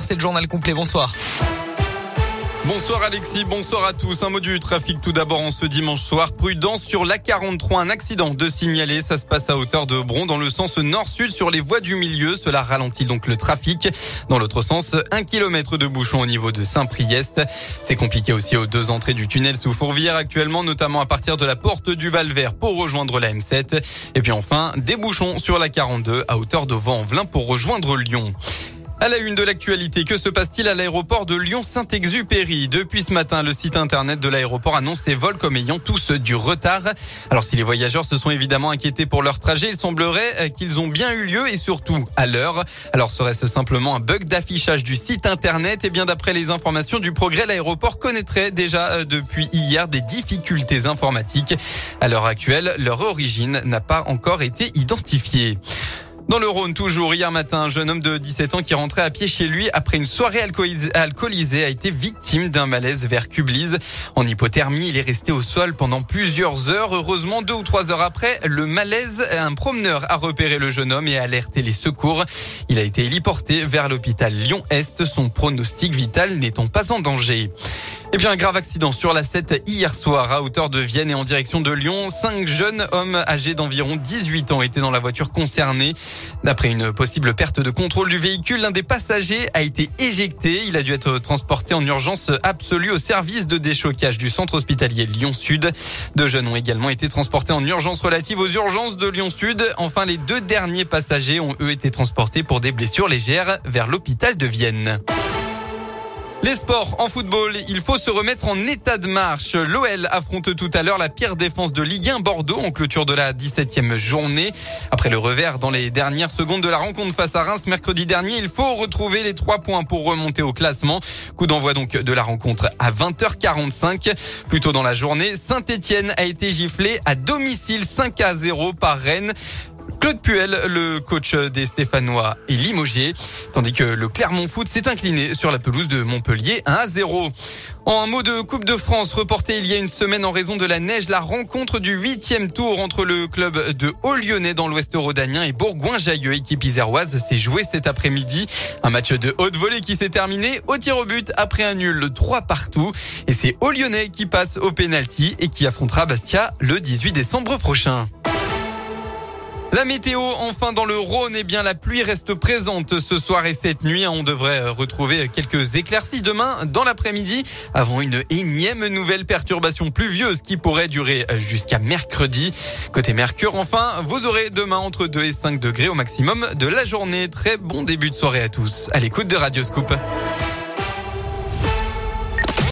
C'est le journal complet. Bonsoir. Bonsoir Alexis, bonsoir à tous. Un mot du trafic tout d'abord en ce dimanche soir. Prudence sur l'A43, un accident de signaler. Ça se passe à hauteur de Bron dans le sens nord-sud sur les voies du milieu. Cela ralentit donc le trafic. Dans l'autre sens, un kilomètre de bouchon au niveau de Saint-Priest. C'est compliqué aussi aux deux entrées du tunnel sous Fourvière actuellement, notamment à partir de la porte du Val-Vert pour rejoindre la M7. Et puis enfin, des bouchons sur la 42 à hauteur de Vent-en-Velin pour rejoindre Lyon. À la une de l'actualité, que se passe-t-il à l'aéroport de Lyon-Saint-Exupéry? Depuis ce matin, le site internet de l'aéroport annonce ses vols comme ayant tous du retard. Alors si les voyageurs se sont évidemment inquiétés pour leur trajet, il semblerait euh, qu'ils ont bien eu lieu et surtout à l'heure. Alors serait-ce simplement un bug d'affichage du site internet? Et eh bien d'après les informations du progrès, l'aéroport connaîtrait déjà euh, depuis hier des difficultés informatiques. À l'heure actuelle, leur origine n'a pas encore été identifiée. Dans le Rhône, toujours hier matin, un jeune homme de 17 ans qui rentrait à pied chez lui après une soirée alcoolisée a été victime d'un malaise vers Cublise. En hypothermie, il est resté au sol pendant plusieurs heures. Heureusement, deux ou trois heures après, le malaise, un promeneur a repéré le jeune homme et a alerté les secours. Il a été héliporté vers l'hôpital Lyon-Est, son pronostic vital n'étant pas en danger. Et puis un grave accident sur la 7 hier soir à hauteur de Vienne et en direction de Lyon. Cinq jeunes hommes âgés d'environ 18 ans étaient dans la voiture concernée. D'après une possible perte de contrôle du véhicule, l'un des passagers a été éjecté. Il a dû être transporté en urgence absolue au service de déchocage du centre hospitalier Lyon-Sud. Deux jeunes ont également été transportés en urgence relative aux urgences de Lyon-Sud. Enfin, les deux derniers passagers ont eux été transportés pour des blessures légères vers l'hôpital de Vienne. Les sports en football, il faut se remettre en état de marche. L'OL affronte tout à l'heure la pire défense de Ligue 1 Bordeaux en clôture de la 17e journée. Après le revers dans les dernières secondes de la rencontre face à Reims mercredi dernier, il faut retrouver les trois points pour remonter au classement. Coup d'envoi donc de la rencontre à 20h45. Plus tôt dans la journée, Saint-Etienne a été giflé à domicile 5 à 0 par Rennes. Claude Puel, le coach des Stéphanois, est limogé, tandis que le Clermont Foot s'est incliné sur la pelouse de Montpellier 1 à 0. En mot de Coupe de France reporté il y a une semaine en raison de la neige, la rencontre du huitième tour entre le club de Haut-Lyonnais dans l'Ouest rhodanien et Bourgoin-Jailleux, équipe iséroise, s'est joué cet après-midi. Un match de haute volée qui s'est terminé au tir au but après un nul 3 partout. Et c'est Haut-Lyonnais qui passe au pénalty et qui affrontera Bastia le 18 décembre prochain. La météo, enfin dans le Rhône, eh bien la pluie reste présente ce soir et cette nuit. On devrait retrouver quelques éclaircies demain dans l'après-midi avant une énième nouvelle perturbation pluvieuse qui pourrait durer jusqu'à mercredi. Côté Mercure, enfin, vous aurez demain entre 2 et 5 degrés au maximum de la journée. Très bon début de soirée à tous. À l'écoute de Radio Scoop.